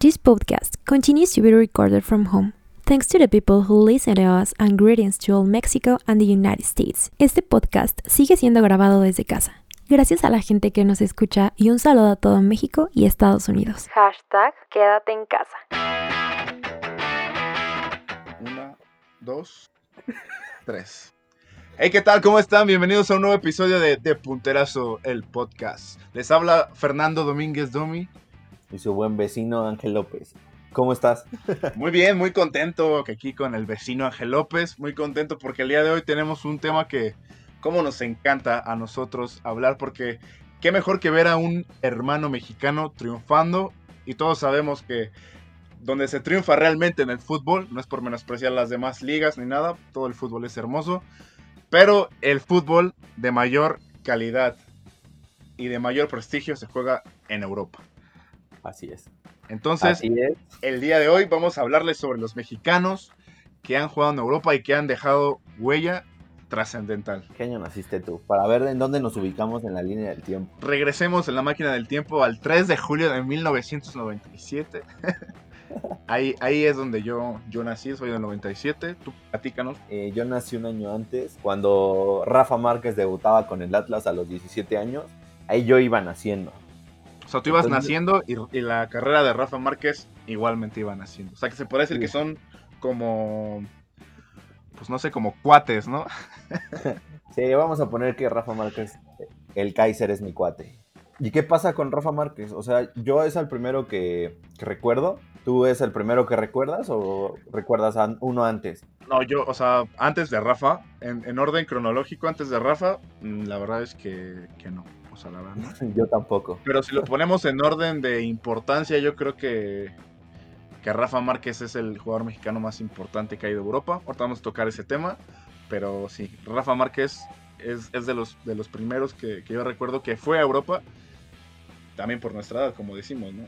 This podcast continues to be recorded from home. Thanks to the people who listen to us and greetings to all Mexico and the United States. Este podcast sigue siendo grabado desde casa. Gracias a la gente que nos escucha y un saludo a todo México y Estados Unidos. Hashtag quédate en casa. Una, dos, tres. Hey, ¿qué tal? ¿Cómo están? Bienvenidos a un nuevo episodio de De Punterazo, el podcast. Les habla Fernando Domínguez Domi. Y su buen vecino Ángel López. ¿Cómo estás? Muy bien, muy contento que aquí con el vecino Ángel López. Muy contento porque el día de hoy tenemos un tema que, como nos encanta a nosotros hablar, porque qué mejor que ver a un hermano mexicano triunfando. Y todos sabemos que donde se triunfa realmente en el fútbol, no es por menospreciar las demás ligas ni nada, todo el fútbol es hermoso, pero el fútbol de mayor calidad y de mayor prestigio se juega en Europa. Así es. Entonces, Así es. el día de hoy vamos a hablarles sobre los mexicanos que han jugado en Europa y que han dejado huella trascendental. ¿Qué año naciste tú? Para ver en dónde nos ubicamos en la línea del tiempo. Regresemos en la máquina del tiempo al 3 de julio de 1997. ahí, ahí es donde yo, yo nací, soy del 97. Tú platícanos. Eh, yo nací un año antes, cuando Rafa Márquez debutaba con el Atlas a los 17 años. Ahí yo iba naciendo. O sea, tú ibas Entonces- naciendo y, y la carrera de Rafa Márquez igualmente iba naciendo. O sea, que se puede decir Sí. que son como, pues no sé, como cuates, ¿no? Sí, vamos a poner que Rafa Márquez, el Kaiser es mi cuate. ¿Y qué pasa con Rafa Márquez? O sea, yo es el primero que, que recuerdo. ¿Tú es el primero que recuerdas o recuerdas a uno antes? No, yo, o sea, antes de Rafa, en, en orden cronológico, antes de Rafa, mm, la verdad es que, que no. La. Yo tampoco. Pero si lo ponemos en orden de importancia, yo creo que, que Rafa Márquez es el jugador mexicano más importante que hay de Europa. Ahorita vamos a tocar ese tema. Pero sí, Rafa Márquez es, es de, los, de los primeros que, que yo recuerdo que fue a Europa. También por nuestra edad, como decimos, ¿no?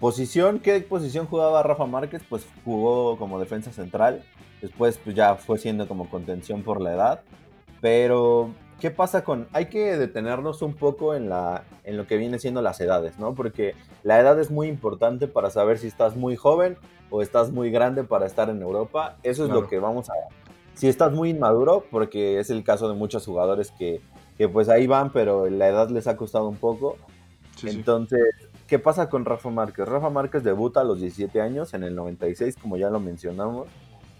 Posición, ¿qué posición jugaba Rafa Márquez? Pues jugó como defensa central. Después pues ya fue siendo como contención por la edad. Pero, ¿qué pasa con...? Hay que detenernos un poco en, la, en lo que viene siendo las edades, ¿no? Porque la edad es muy importante para saber si estás muy joven o estás muy grande para estar en Europa. Eso es Claro. lo que vamos a... Si estás muy inmaduro, porque es el caso de muchos jugadores que, que pues ahí van, pero la edad les ha costado un poco. Sí, sí. Entonces, ¿qué pasa con Rafa Márquez? Rafa Márquez debuta a los 17 años, en el 96, como ya lo mencionamos.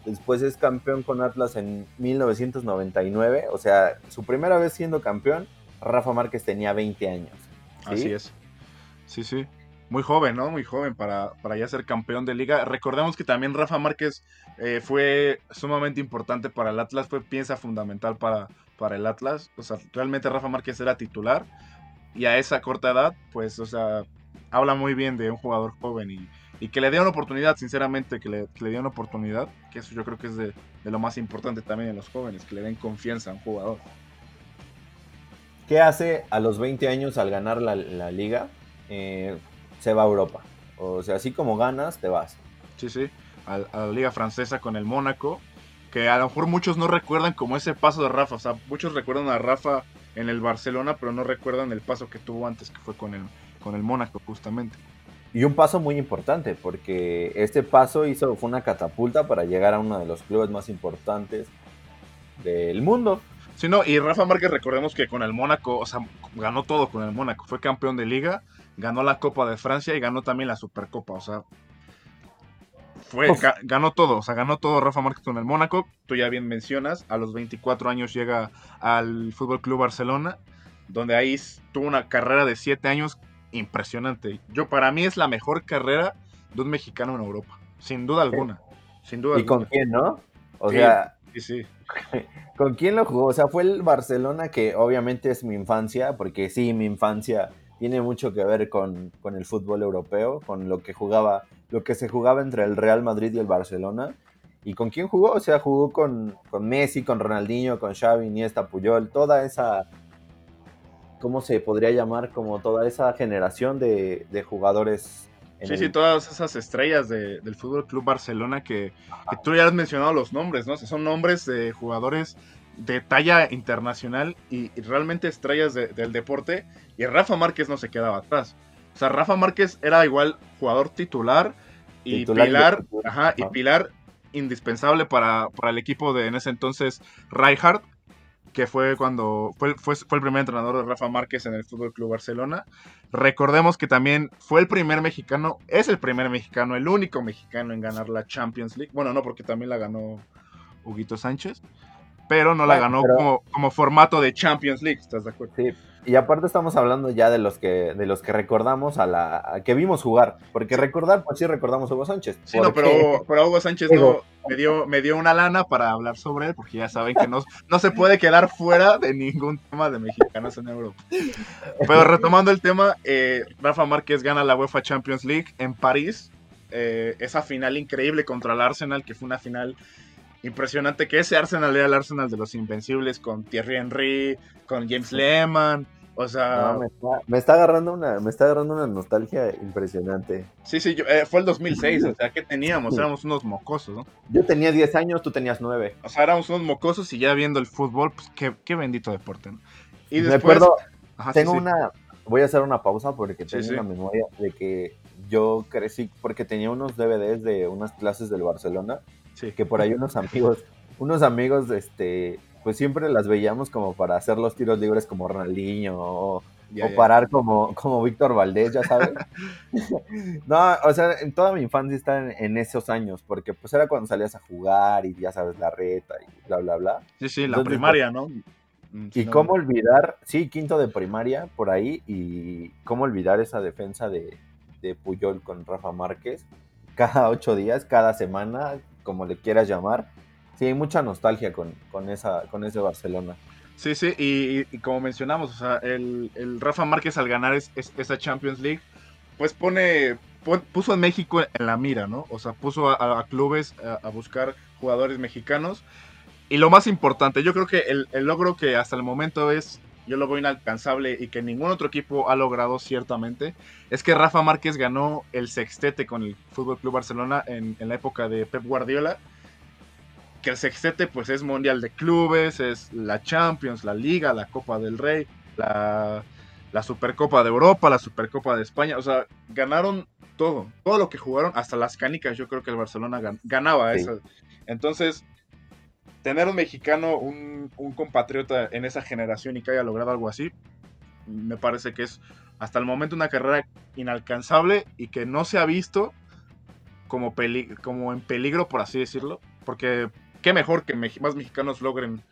Después es campeón con Atlas en 1999. O sea, su primera vez siendo campeón, Rafa Márquez tenía 20 años. ¿sí? Así es. Sí, sí. Muy joven, ¿no? Muy joven para, para ya ser campeón de liga. Recordemos que también Rafa Márquez eh, fue sumamente importante para el Atlas, fue pieza fundamental para, para el Atlas. O sea, realmente Rafa Márquez era titular y a esa corta edad, pues, o sea, habla muy bien de un jugador joven y, y que le dé una oportunidad, sinceramente, que le, que le dé una oportunidad, que eso yo creo que es de, de lo más importante también en los jóvenes, que le den confianza a un jugador. ¿Qué hace a los 20 años al ganar la, la liga? Eh, se va a Europa. O sea, así como ganas, te vas. Sí, sí, a, a la liga francesa con el Mónaco, que a lo mejor muchos no recuerdan como ese paso de Rafa, o sea, muchos recuerdan a Rafa en el Barcelona, pero no recuerdan el paso que tuvo antes, que fue con el, con el Mónaco, justamente. Y un paso muy importante, porque este paso hizo, fue una catapulta para llegar a uno de los clubes más importantes del mundo. Sí, no, y Rafa Márquez, recordemos que con el Mónaco, o sea, ganó todo con el Mónaco, fue campeón de liga, ganó la Copa de Francia y ganó también la Supercopa, o sea, fue, ga- ganó todo, o sea, ganó todo Rafa Márquez con el Mónaco, tú ya bien mencionas, a los 24 años llega al Fútbol Club Barcelona, donde ahí tuvo una carrera de 7 años impresionante. Yo, para mí es la mejor carrera de un mexicano en Europa, sin duda alguna, sin duda ¿Y con quién, no? O Sí. sea, Sí, sí. ¿con quién lo jugó? O sea, fue el Barcelona que obviamente es mi infancia, porque sí, mi infancia tiene mucho que ver con, con el fútbol europeo, con lo que jugaba, lo que se jugaba entre el Real Madrid y el Barcelona. ¿Y con quién jugó? O sea, jugó con, con Messi, con Ronaldinho, con Xavi, Iniesta, Puyol, toda esa, ¿cómo se podría llamar? Como toda esa generación de, de jugadores. en Sí, el- sí, todas esas estrellas de- del Fútbol Club Barcelona que, que tú ya has mencionado los nombres, ¿no? O sea, son nombres de jugadores de talla internacional y, y realmente estrellas de- del deporte. Y Rafa Márquez no se quedaba atrás. O sea, Rafa Márquez era igual jugador titular y Titular y pilar, titular, ajá, y pilar indispensable para, para el equipo de en ese entonces Rijkaard, que fue cuando fue, fue, fue el primer entrenador de Rafa Márquez en el Fútbol Club Barcelona. Recordemos que también fue el primer mexicano, es el primer mexicano, el único mexicano en ganar la Champions League. Bueno, no, porque también la ganó Huguito Sánchez, pero no la Bueno, ganó pero- como, como formato de Champions League, ¿estás de acuerdo? Sí, y aparte estamos hablando ya de los que de los que recordamos a la a que vimos jugar, porque recordar pues sí recordamos a Hugo Sánchez. Sí, no, pero, pero Hugo Sánchez no, me, dio, me dio una lana para hablar sobre él, porque ya saben que no, no se puede quedar fuera de ningún tema de mexicanos en Europa. Pero retomando el tema, eh, Rafa Márquez gana la UEFA Champions League en París. eh, esa final increíble contra el Arsenal, que fue una final impresionante, que ese Arsenal era el Arsenal de los Invencibles, con Thierry Henry, con James Lehmann. O sea, No, me, está, me está agarrando una me está agarrando una nostalgia impresionante. sí, sí, yo- eh, fue el 2006, o sea, ¿qué teníamos? Éramos unos mocosos, ¿no? Yo tenía 10 años, tú tenías 9. O sea, éramos unos mocosos y ya viendo el fútbol, pues qué, qué bendito deporte, ¿no? Y me después... acuerdo, Ajá, sí, tengo sí. una voy a hacer una pausa porque tengo sí. una memoria de que yo crecí porque tenía unos DVDs de unas clases del Barcelona Sí. que por ahí unos amigos, unos amigos, este, pues siempre las veíamos como para hacer los tiros libres como Ronaldinho o, Ya, o ya. parar como, como Víctor Valdés, ya sabes. no, o sea, en toda mi infancia está en, en esos años, porque pues era cuando salías a jugar y ya sabes, la reta y bla, bla, bla. Sí, sí, la Entonces, primaria, ¿no? Mm, Y no- cómo olvidar, sí, quinto de primaria por ahí, y cómo olvidar esa defensa de, de Puyol con Rafa Márquez, cada ocho días, cada semana, como le quieras llamar. Sí, hay mucha nostalgia con, con, esa, con ese Barcelona. Sí, sí, y, como mencionamos, o sea, el, el Rafa Márquez al ganar es- es- esa Champions League, pues pone, pon- puso a México en la mira, ¿no? O sea, puso a, clubes a, a buscar jugadores mexicanos. Y lo más importante, yo creo que el, el logro que hasta el momento es, yo lo veo inalcanzable y que ningún otro equipo ha logrado ciertamente, es que Rafa Márquez ganó el sextete con el Fútbol Club Barcelona en, en la época de Pep Guardiola. Que el sextete, pues es Mundial de Clubes, es la Champions, la Liga, la Copa del Rey, la, la Supercopa de Europa, la Supercopa de España. O sea, ganaron todo, todo lo que jugaron, hasta las canicas. Yo creo que el Barcelona gan- ganaba Sí. eso. Entonces, tener un mexicano, un, un compatriota en esa generación y que haya logrado algo así, me parece que es hasta el momento una carrera inalcanzable y que no se ha visto como, peli- como en peligro, por así decirlo, porque qué mejor que más mexicanos logren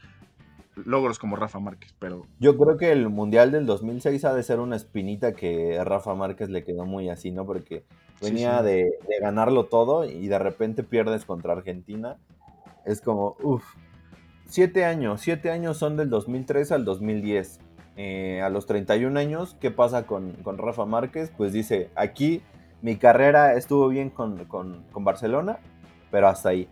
logros como Rafa Márquez, pero Yo creo que el Mundial del 2006 ha de ser una espinita que a Rafa Márquez le quedó muy así, ¿no? Porque Sí, venía sí. De, de ganarlo todo y de repente pierdes contra Argentina. Es como, uff, siete años, siete años son del 2003 al 2010. Eh, a los 31 años, ¿qué pasa con, con Rafa Márquez? Pues dice, aquí mi carrera estuvo bien con, con- con Barcelona, pero hasta ahí.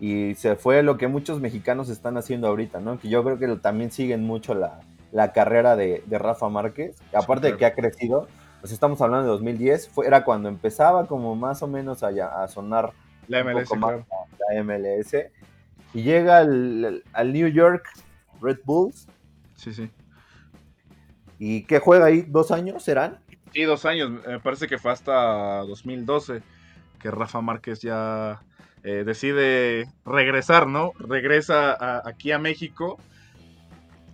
Y se fue lo que muchos mexicanos están haciendo ahorita, ¿no? Que yo creo que también siguen mucho la, la carrera de, de Rafa Márquez. Aparte de claro. que ha crecido, pues estamos hablando de 2010, fue, era cuando empezaba como más o menos a, sonar MLS, claro. la MLS. Y llega al, al New York Red Bulls. Sí, sí. ¿Y qué juega ahí? ¿Dos años serán? Sí, dos años. Me parece que fue hasta 2012 que Rafa Márquez ya eh, decide regresar, ¿no? Regresa a- aquí a México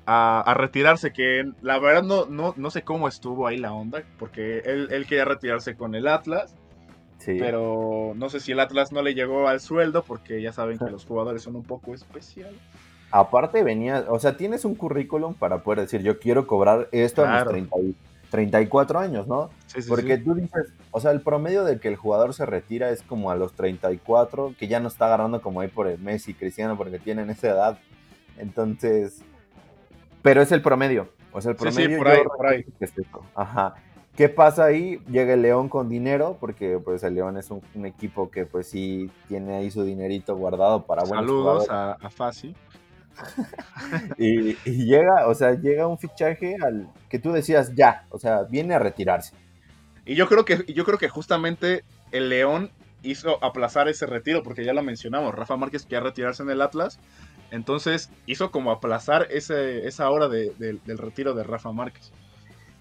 a, a retirarse, que la verdad no, no, no sé cómo estuvo ahí la onda, porque él, él quería retirarse con el Atlas, Sí. pero no sé si el Atlas no le llegó al sueldo, porque ya saben que los jugadores son un poco especiales. Aparte venía, o sea, tienes un currículum para poder decir, yo quiero cobrar esto a Claro. mis 30 y- 34 años, ¿no? Sí, sí, Porque tú dices, o sea, el promedio de que el jugador se retira es como a los 34, que ya no está agarrando como ahí por el Messi, Cristiano, porque tienen esa edad. Entonces, pero es el promedio. O sea, el Sí, sí, promedio por ahí, por ahí. es. Ajá. ¿Qué pasa ahí? Llega el León con dinero, porque pues el León es un, un equipo que pues sí tiene ahí su dinerito guardado para buenos Saludos a, a Fasi. Y, y llega, o sea, llega un fichaje al que tú decías ya, o sea, viene a retirarse. Y yo creo que, yo creo que justamente el León hizo aplazar ese retiro, porque ya lo mencionamos, Rafa Márquez quería retirarse en el Atlas, entonces hizo como aplazar ese, esa hora de- de- del retiro de Rafa Márquez.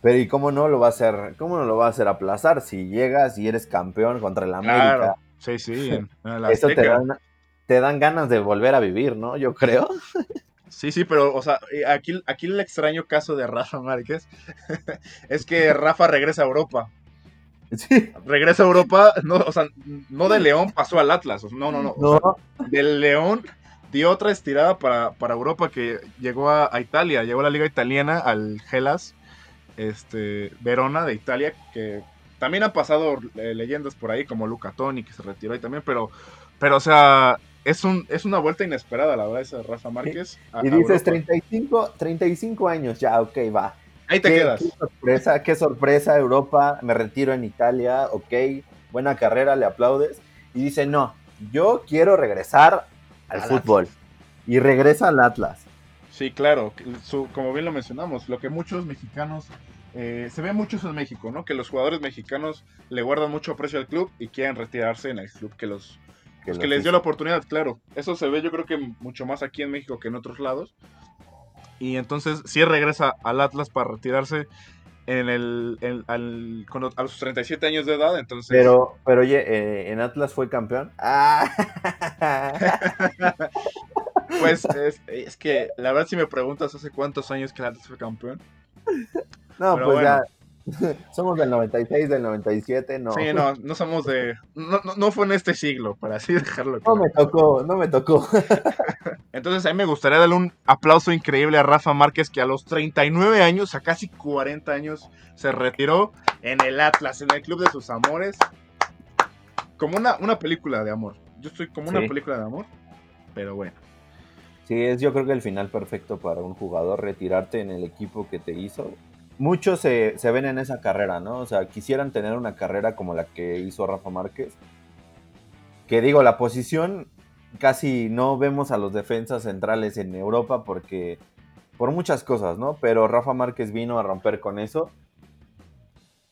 Pero ¿y cómo no lo va a hacer? ¿Cómo no lo va a hacer aplazar si llegas y eres campeón contra el América? Claro. Sí, sí. en- en Eso te dan, te dan ganas de volver a vivir, ¿no? Yo creo. Sí, sí, pero, o sea, eh, aquí, aquí el extraño caso de Rafa Márquez es que Rafa regresa a Europa. Sí. Regresa a Europa, no, o sea, no de León pasó al Atlas. No, no, no. o sea, No, del León dio otra estirada para, para Europa que llegó a, a Italia, llegó a la liga italiana, al Gelas, este, Verona de Italia, que también han pasado eh, leyendas por ahí, como Luca Toni, que se retiró ahí también, pero, pero o sea, es, un, es una vuelta inesperada, la verdad, esa Rafa Márquez. a- y dices Europa. 35, 35 años, ya, ok, va. Ahí te qué, quedas. qué sorpresa, qué sorpresa, Europa, me retiro en Italia, ok, buena carrera, le aplaudes. Y dice, no, yo quiero regresar al Al fútbol. Y regresa al Atlas. Sí, claro, su- como bien lo mencionamos, lo que muchos mexicanos, eh, se ve mucho eso en México, ¿no? Que los jugadores mexicanos le guardan mucho aprecio al club y quieren retirarse en el club que los, Que, Pues los que les hizo. dio la oportunidad, claro. Eso se ve yo creo que mucho más aquí en México que en otros lados. Y entonces sí regresa al Atlas para retirarse en el, en- al- cuando- a los 37 años de edad. Entonces, Pero, pero oye, eh, ¿en Atlas fue campeón? Ah. pues es, es que la verdad si me preguntas hace cuántos años que el Atlas fue campeón. no, Pero pues bueno. ya. Somos del 96, del 97, no. Sí, no, no somos de... No, no, no fue en este siglo, para así dejarlo No claro. me tocó, no me tocó. Entonces a mí me gustaría darle un aplauso increíble a Rafa Márquez que a los 39 años, a casi 40 años, se retiró en el Atlas, en el club de sus amores. Como una, una película de amor. Yo estoy como una película de amor, pero bueno. Sí, es yo creo que el final perfecto para un jugador, retirarte en el equipo que te hizo. Muchos se, se ven en esa carrera, ¿no? O sea, quisieran tener una carrera como la que hizo Rafa Márquez. Que digo, la posición casi no vemos a los defensas centrales en Europa porque por muchas cosas, ¿no? Pero Rafa Márquez vino a romper con eso.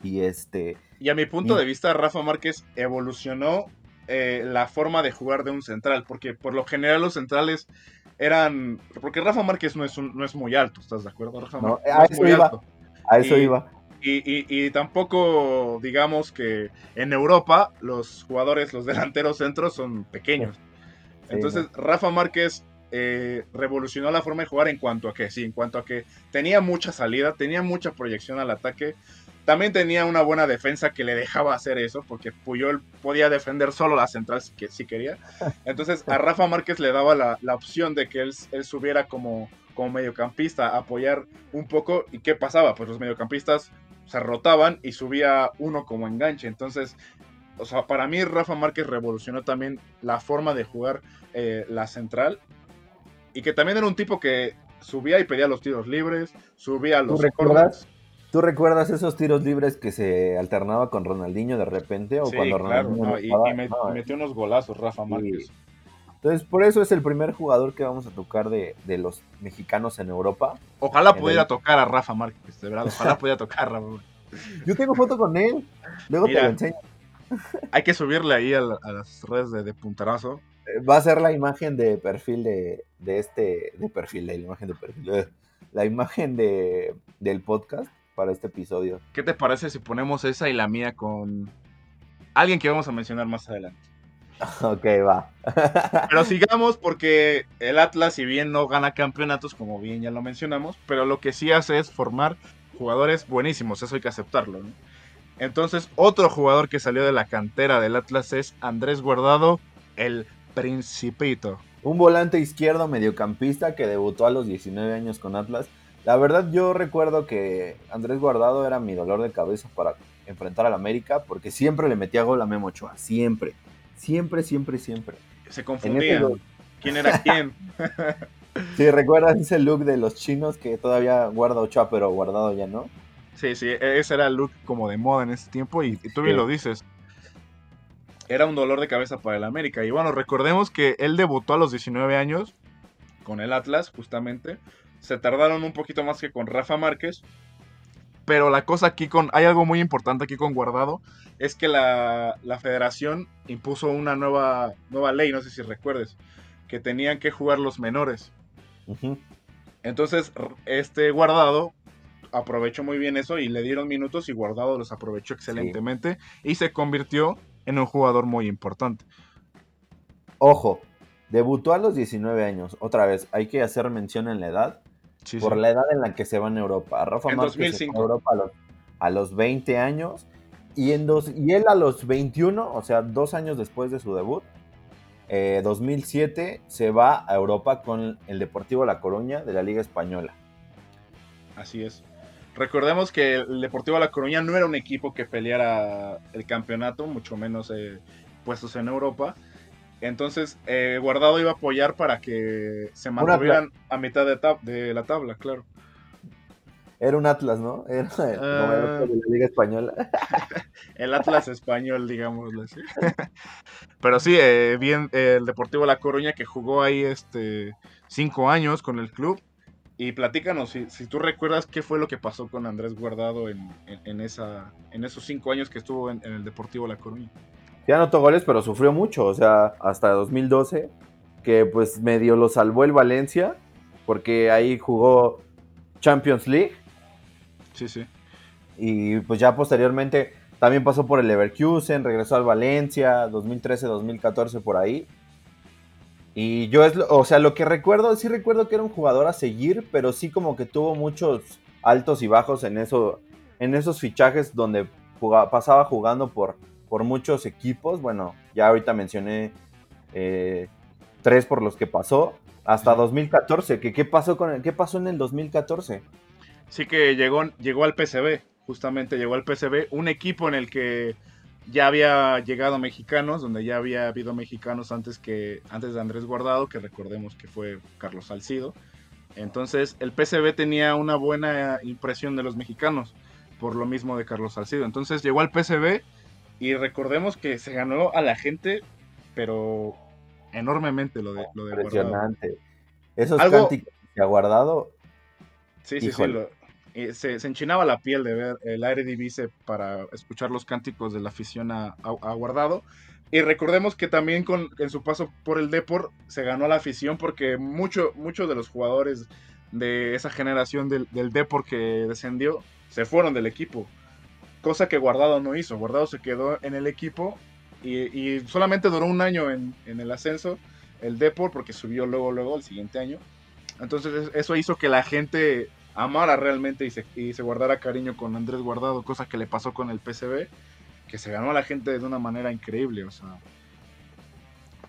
Y este, Y a mi punto de vista, Rafa Márquez evolucionó eh, la forma de jugar de un central, porque por lo general los centrales eran... Porque Rafa Márquez no es, un- no es muy alto, ¿estás de acuerdo? Rafa No, Márquez a es muy iba. alto. A eso Y- iba. Y, y- y tampoco, digamos que en Europa los jugadores, los delanteros centros son pequeños. Sí, Entonces, Rafa Márquez eh, revolucionó la forma de jugar en cuanto a que, sí, en cuanto a que tenía mucha salida, tenía mucha proyección al ataque. También tenía una buena defensa que le dejaba hacer eso, porque Puyol podía defender solo la central si, si quería. Entonces, a Rafa Márquez le daba la, la opción de que él, él subiera como, como mediocampista, a apoyar un poco. ¿Y qué pasaba? Pues los mediocampistas se rotaban y subía uno como enganche. Entonces, o sea, para mí Rafa Márquez revolucionó también la forma de jugar eh, la central. Y que también era un tipo que subía y pedía los tiros libres, subía los recuerdas? corners. ¿Tú recuerdas esos tiros libres que se alternaba con Ronaldinho de repente? O Sí, cuando claro, Ronaldinho no, y, estaba? y me- No, y metió unos golazos Rafa Márquez. Entonces, por eso es el primer jugador que vamos a tocar de, de los mexicanos en Europa. Ojalá En pudiera el- tocar a Rafa Márquez, de verdad, ojalá pudiera tocar a Rafa. Yo tengo foto con él. Luego Mira. te lo enseño. Hay que subirle ahí a, la- a las redes de, de Puntarazo. Eh, Va a ser la imagen de perfil de, de este. De perfil, la imagen de perfil. La imagen de, del podcast para este episodio. ¿Qué te parece si ponemos esa y la mía con alguien que vamos a mencionar más adelante? Ok, va. Pero sigamos porque el Atlas, si bien no gana campeonatos, como bien ya lo mencionamos, pero lo que sí hace es formar jugadores buenísimos, eso hay que aceptarlo. ¿no? Entonces, otro jugador que salió de la cantera del Atlas es Andrés Guardado, el Principito. Un volante izquierdo mediocampista que debutó a los 19 años con Atlas. La verdad, yo recuerdo que Andrés Guardado era mi dolor de cabeza para enfrentar al América porque siempre le metía gol a Memo Ochoa. Siempre. Siempre, siempre, siempre. Se confundían. ¿Quién era quién? Sí, ¿recuerdas ese look de los chinos que todavía guarda Ochoa, pero guardado ya no? Sí, sí, ese era el look como de moda en ese tiempo y, y tú bien Sí. lo dices. Era un dolor de cabeza para el América. Y bueno, recordemos que él debutó a los 19 años con el Atlas, justamente. Se tardaron un poquito más que con Rafa Márquez. Pero la cosa aquí con... Hay algo muy importante aquí con Guardado. Es que la, la federación impuso una nueva, nueva ley, no sé si recuerdes. Que tenían que jugar los menores. Entonces, este guardado aprovechó muy bien eso y le dieron minutos y Guardado los aprovechó excelentemente y se convirtió en un jugador muy importante. Ojo, debutó a los 19 años. Otra vez, hay que hacer mención en la edad. Por la edad en la que se va en Europa. Rafa en Márquez en Europa a los, 20 años y, en dos, y él a los 21, o sea, dos años después de su debut, 2007 eh, se va a Europa con el Deportivo La Coruña de la Liga Española. Así es. Recordemos que el Deportivo La Coruña no era un equipo que peleara el campeonato, mucho menos eh, puestos en Europa. Entonces, eh, Guardado iba a apoyar para que se mantuvieran a mitad de, de, la tabla, claro. Era un Atlas, ¿no? Era ah. de la Liga Española. el Atlas español, digámoslo así. Pero sí, eh, bien, el Deportivo La Coruña que jugó ahí este cinco años con el club y platícanos, si, si, tú recuerdas qué fue lo que pasó con Andrés Guardado en, en, esa, en esos cinco años que estuvo en, el Deportivo La Coruña. Ya anotó goles, pero sufrió mucho, o sea, hasta 2012, que pues medio lo salvó el Valencia, porque ahí jugó Champions League. Sí, sí. Y pues ya posteriormente también pasó por el Leverkusen, regresó al Valencia, 2013, 2014 por ahí. Y yo es, o sea, lo que recuerdo, sí recuerdo que era un jugador a seguir, pero sí como que tuvo muchos altos y bajos en eso, en esos fichajes donde pasaba jugando por, por muchos equipos. Bueno, ya ahorita mencioné eh, tres por los que pasó. Hasta 2014, que qué pasó con el, qué pasó en el 2014? Sí que llegó, llegó al PCB, justamente llegó al PCB, un equipo en el que ya había llegado mexicanos, donde ya había habido mexicanos antes que antes de Andrés Guardado, que recordemos que fue Carlos Salcido. Entonces, el PCB tenía una buena impresión de los mexicanos, por lo mismo de Carlos Salcido. Entonces, llegó al PCB y recordemos que se ganó a la gente, pero enormemente lo de, lo de Impresionante. Esos cánticos que ha guardado. Sí, sí, sí. Lo, se, enchinaba la piel de ver el aire divise para escuchar los cánticos de la afición a, Guardado. Y recordemos que también con, en su paso por el Deport se ganó la afición porque muchos de los jugadores de esa generación del, del Deport que descendió se fueron del equipo. Cosa que Guardado no hizo. Guardado se quedó en el equipo y, solamente duró un año en, en, el ascenso el Deport porque subió luego, luego el siguiente año. Entonces eso hizo que la gente amara realmente y se, y se guardara cariño con Andrés Guardado, cosa que le pasó con el PCB, que se ganó a la gente de una manera increíble, o sea,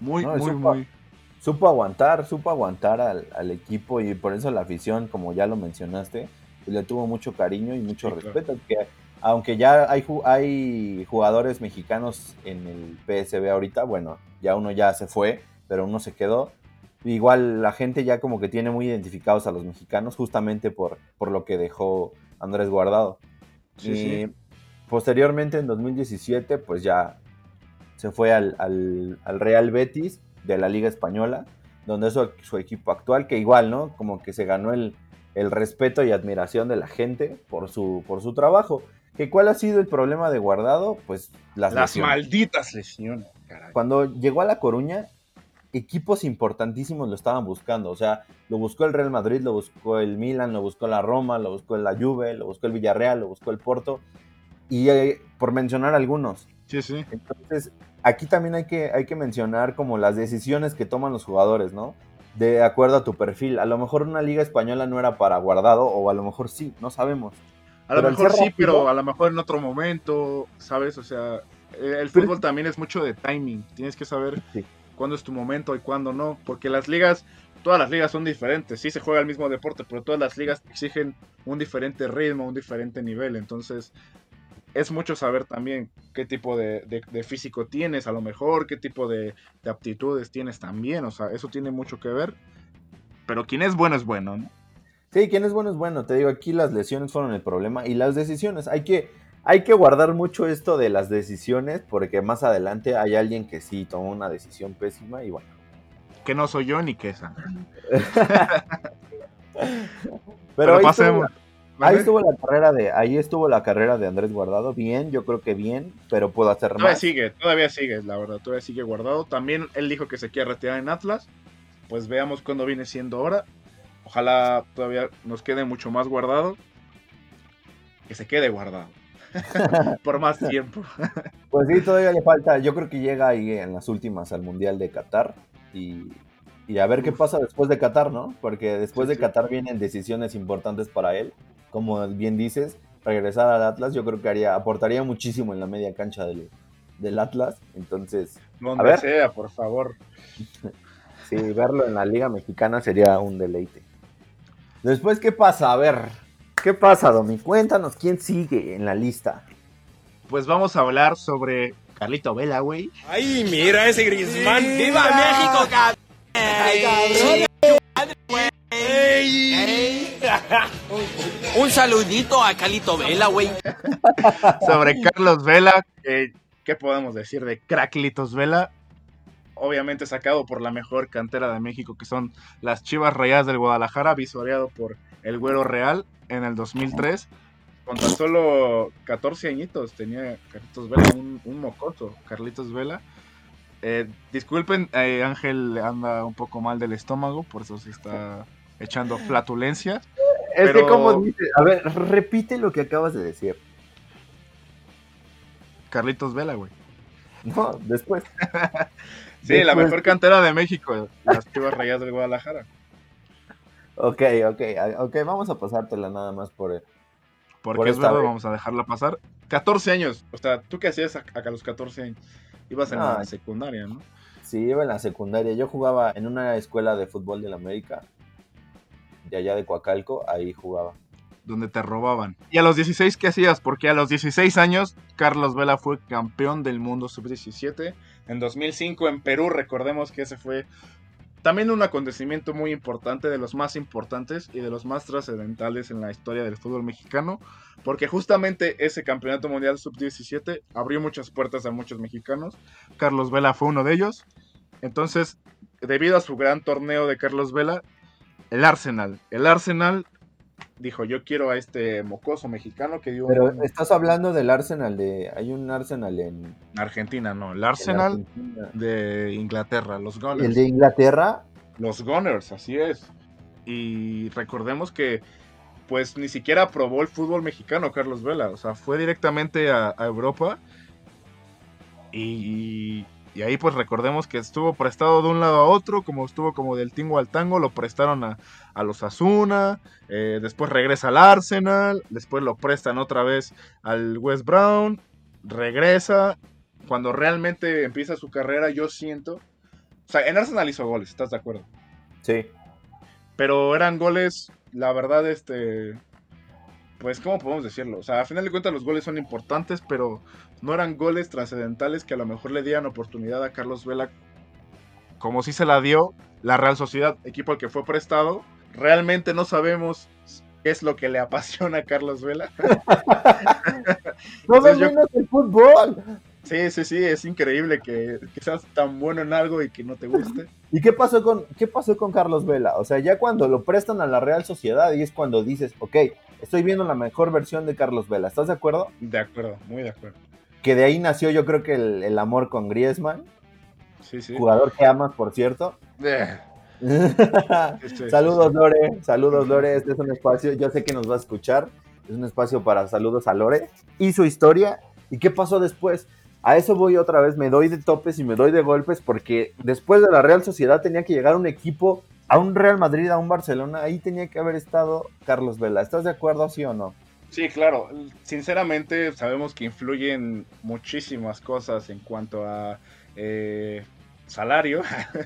muy, muy, supo, muy... Supo aguantar, supo aguantar al, equipo y por eso la afición, como ya lo mencionaste, le tuvo mucho cariño y mucho respeto, que aunque ya hay, hay jugadores mexicanos en el PSB ahorita, bueno, ya uno ya se fue, pero uno se quedó, igual la gente ya como que tiene muy identificados a los mexicanos justamente por, por lo que dejó Andrés Guardado. y posteriormente en 2017 pues ya se fue al, Real Betis de la Liga Española, donde es su, equipo actual, que igual, ¿no? Como que se ganó el, respeto y admiración de la gente por su, por su trabajo. ¿Que ¿Cuál ha sido el problema de Guardado? Pues las, las malditas lesiones. Cuando llegó a La Coruña, equipos importantísimos lo estaban buscando. O sea, lo buscó el Real Madrid, lo buscó el Milan, lo buscó la Roma, lo buscó la Juve, lo buscó el Villarreal, lo buscó el Porto. Y eh, por mencionar algunos. Sí, sí. Entonces, aquí también hay que, hay que mencionar como las decisiones que toman los jugadores, ¿no? De acuerdo a tu perfil. A lo mejor una liga española no era para guardado, o a lo mejor sí, no sabemos. A lo mejor sí, pero a lo mejor en otro momento, ¿sabes? O sea, el fútbol también es mucho de timing. Tienes que saber sí cuándo es tu momento y cuándo no, porque las ligas, todas las ligas son diferentes, sí se juega el mismo deporte, pero todas las ligas exigen un diferente ritmo, un diferente nivel, entonces es mucho saber también qué tipo de, físico tienes, a lo mejor, qué tipo de, aptitudes tienes también, o sea, eso tiene mucho que ver, pero quien es bueno es bueno, ¿no? Sí, quien es bueno es bueno, te digo, aquí las lesiones fueron el problema y las decisiones, hay que hay que guardar mucho esto de las decisiones porque más adelante hay alguien que sí tomó una decisión pésima y bueno. Que no soy yo ni que esa. Pero, ahí, Estuvo, ahí estuvo la carrera de ahí estuvo la carrera de Andrés Guardado bien, yo creo que bien, pero puedo hacer todavía más. sigue, todavía sigue, la verdad, todavía sigue guardado. También él dijo que se quiere retirar en Atlas. Pues veamos cuándo viene siendo ahora. Ojalá todavía nos quede mucho más guardado que se quede guardado por más tiempo. pues sí, todavía le falta. Yo creo que llega ahí en las últimas al Mundial de Qatar y, a ver qué pasa después de Qatar, ¿no? Porque después de Qatar vienen decisiones importantes para él. Como bien dices, regresar al Atlas yo creo que haría, aportaría muchísimo en la media cancha del, del Atlas. Entonces, donde sea, por favor. sí, verlo en la Liga Mexicana sería un deleite. Después, ¿qué pasa? A ver, ¿qué pasa, Domi? Cuéntanos quién sigue en la lista. Pues vamos a hablar sobre Carlito Vela, güey. ¡Ay, mira ese Grisman! ¡Viva México, cabrón! ¡Ay, Un saludito a Carlito Vela, güey. sobre Carlos Vela, ¿qué podemos decir de Cracklitos Vela? Obviamente sacado por la mejor cantera de México, que son las Chivas Rayadas del Guadalajara, visualizado por el Güero Real en el 2003 con tan solo 14 añitos tenía Carlitos Vela, un, mocoso, Carlitos Vela. Eh, disculpen, eh, Ángel anda un poco mal del estómago, por eso se está echando flatulencias. Es que como dice, a ver, repite lo que acabas de decir. Carlitos Vela, güey. No, después. sí, la mejor cantera de México, las Chivas Rayas del Guadalajara. Ok, ok, ok, vamos a pasártela nada más por, porque es verdad, vamos a dejarla pasar. 14 años, o sea, ¿tú qué hacías a, los 14 años? Ibas en la secundaria, ¿no? Sí, iba en la secundaria. Yo jugaba en una escuela de fútbol de la América, de allá de Coacalco, ahí jugaba. Donde te robaban. ¿Y a los 16 qué hacías? Porque a los 16 años, Carlos Vela fue campeón del mundo sub-17. En 2005 en Perú, recordemos que ese fue también un acontecimiento muy importante, de los más importantes y de los más trascendentales en la historia del fútbol mexicano, porque justamente ese campeonato mundial sub-17 abrió muchas puertas a muchos mexicanos. Carlos Vela fue uno de ellos. Entonces, debido a su gran torneo de Carlos Vela, el Arsenal, el Arsenal dijo, yo quiero a este mocoso mexicano que dio... Pero estás hablando del Arsenal de... Hay un Arsenal en... Argentina, no. El Arsenal de Inglaterra, los Gunners. ¿El de Inglaterra? Los Gunners, así es. Y recordemos que pues ni siquiera probó el fútbol mexicano Carlos Vela. O sea, fue directamente a, a Europa. Y, y ahí pues recordemos que estuvo prestado de un lado a otro, como estuvo como del tingo al tango, lo prestaron a, los Asuna, eh, después regresa al Arsenal, después lo prestan otra vez al West Brown, regresa. Cuando realmente empieza su carrera, yo siento... O sea, en Arsenal hizo goles, ¿estás de acuerdo? Sí. Pero eran goles, la verdad, este... Pues, ¿cómo podemos decirlo? O sea, a final de cuentas los goles son importantes, pero no eran goles trascendentales que a lo mejor le dieran oportunidad a Carlos Vela, como si se la dio la Real Sociedad, equipo al que fue prestado. Realmente no sabemos qué es lo que le apasiona a Carlos Vela. no menos el fútbol. Sí, sí, sí, es increíble que, seas tan bueno en algo y que no te guste. ¿Y qué pasó con qué pasó con Carlos Vela? O sea, ya cuando lo prestan a la Real Sociedad y es cuando dices, ok, estoy viendo la mejor versión de Carlos Vela. ¿Estás de acuerdo? De acuerdo, muy de acuerdo que de ahí nació yo creo que el, amor con Griezmann. Sí, sí. Jugador que amas, por cierto. Eh. saludos Lore, saludos Lore, este es un espacio, yo sé que nos va a escuchar, es un espacio para saludos a Lore y su historia y qué pasó después. A eso voy otra vez, me doy de topes y me doy de golpes porque después de la Real Sociedad tenía que llegar un equipo, a un Real Madrid, a un Barcelona, ahí tenía que haber estado Carlos Vela. ¿Estás de acuerdo, sí o no? Sí, claro. Sinceramente sabemos que influyen muchísimas cosas en cuanto a eh, salario,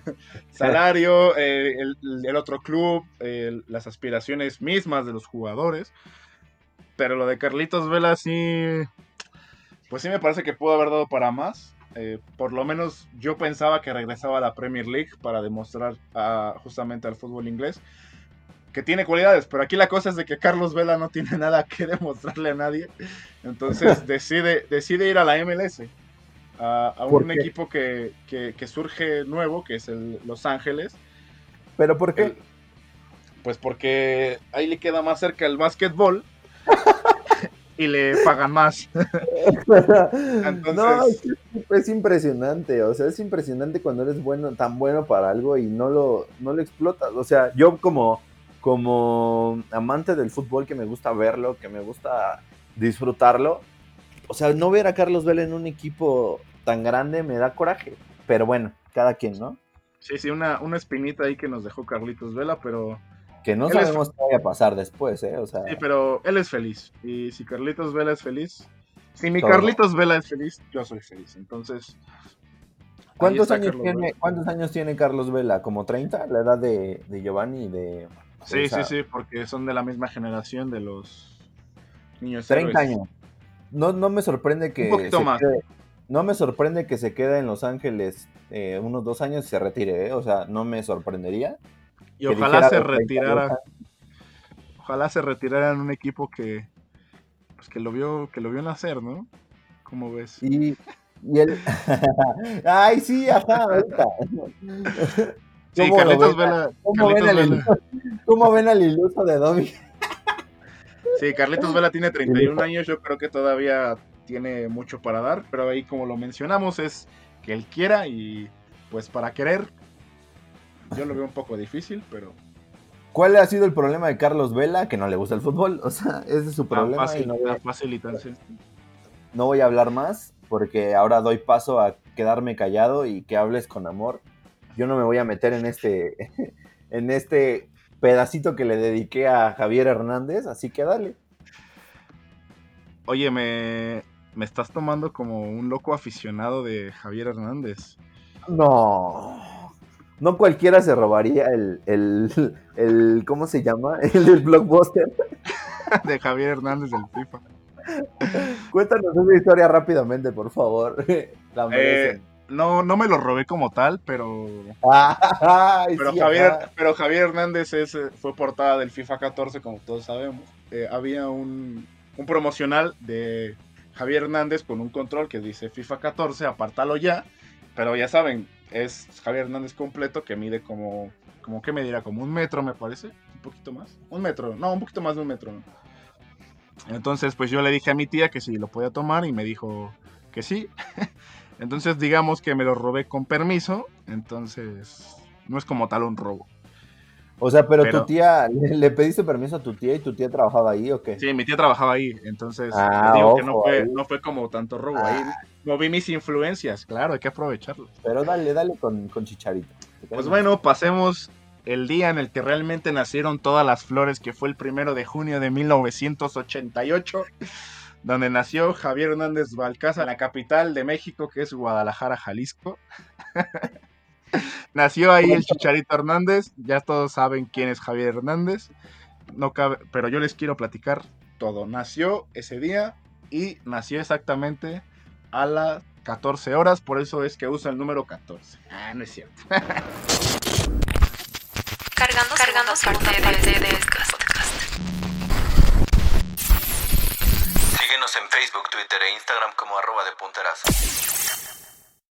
salario, eh, el, otro club, las aspiraciones mismas de los jugadores. Pero lo de Carlitos Vela sí, pues sí me parece que pudo haber dado para más. Eh, por lo menos yo pensaba que regresaba a la Premier League para demostrar justamente al fútbol inglés que tiene cualidades, pero aquí la cosa es de que Carlos Vela no tiene nada que demostrarle a nadie. Entonces decide, decide ir a la MLS, a, un equipo que, surge nuevo, que es el Los Ángeles. ¿Pero por qué? pues porque ahí le queda más cerca el básquetbol y le pagan más. No, es, impresionante, o sea, es impresionante cuando eres bueno, tan bueno para algo y no lo, no lo explotas. O sea, yo como como amante del fútbol que me gusta verlo, que me gusta disfrutarlo. O sea, no ver a Carlos Vela en un equipo tan grande me da coraje. Pero bueno, cada quien, ¿no? Sí, sí, una, una espinita ahí que nos dejó Carlitos Vela, pero Que no Él es- sabemos qué vaya a pasar después, ¿eh? O sea, Sí, pero él es feliz. Y si Carlitos Vela es feliz, si mi Todo. Carlitos Vela es feliz, yo soy feliz. Entonces, ¿cuántos años, Carlos tiene, Vela. ¿cuántos años tiene Carlos Vela? ¿Como 30? La edad de, de Giovanni y de... Sí, esa- sí, sí, porque son de la misma generación de los niños 30 héroes. años. No, no me sorprende que... Un poquito más. quede- no me sorprende que se quede en Los Ángeles eh, unos dos años y se retire, ¿eh? O sea, no me sorprendería. Y ojalá se de 32 retirara, ojalá se retirara en un equipo que, pues que lo vio, que lo vio nacer, ¿no? ¿Cómo ves? Y, y él... Ay, sí, ajá, ahorita. Sí, ¿Cómo lo Carlitos ven? Vela, ¿Cómo ven, Carlitos al Vela- iluso, ¿Cómo ven al iluso de Domi? sí, Carlitos Vela tiene 31 años, yo creo que todavía tiene mucho para dar, pero ahí como lo mencionamos es que él quiera y pues para querer, yo lo veo un poco difícil, pero ¿Cuál ha sido el problema de Carlos Vela? Que no le gusta el fútbol. O sea, ese es su tan problema y fácil, no voy, tan fácil y tan sencillo. no voy a hablar más porque ahora doy paso a quedarme callado y que hables con amor. Yo no me voy a meter en este, en este pedacito que le dediqué a Javier Hernández, así que dale. Oye, me, me estás tomando como un loco aficionado de Javier Hernández. No. No cualquiera se robaría el, el, el ¿cómo se llama? El del blockbuster. de Javier Hernández del FIFA. Cuéntanos esa historia rápidamente, por favor. La Eh, no, no me lo robé como tal, pero Ay, pero sí, Javier, ajá. pero Javier Hernández es, eh, fue portada del FIFA 14, como todos sabemos. Eh, había un, un promocional de Javier Hernández con un control que dice FIFA 14, apártalo ya. Pero ya saben, es Javier Hernández completo que mide como, como ¿qué medirá? Como un metro, me parece. Un poquito más. Un metro, no, un poquito más de un metro. Entonces, pues yo le dije a mi tía que si lo podía tomar y me dijo que sí. Entonces, digamos que me lo robé con permiso. Entonces, no es como tal un robo. O sea, pero, Pero- tu tía, ¿le, le pediste permiso a tu tía y tu tía trabajaba ahí o qué? Sí, mi tía trabajaba ahí. Entonces, Ah, te digo que no fue, no fue como tanto robo. Ahí moví mis influencias. Claro, hay que aprovecharlo. Pero dale, dale con, con chicharito. Pues bueno, pasemos el día en el que realmente nacieron todas las flores, que fue el primero de junio de 1988, donde nació Javier Hernández Balcázar, la capital de México, que es Guadalajara, Jalisco. nació ahí el Chicharito Hernández, ya todos saben quién es Javier Hernández, no cabe, pero yo les quiero platicar todo. Nació ese día y nació exactamente a las 14 horas, por eso es que usa el número 14. Ah, no es cierto. Cargando, cargando parte de, de. Síguenos en Facebook, Twitter e Instagram como arroba de punterazo.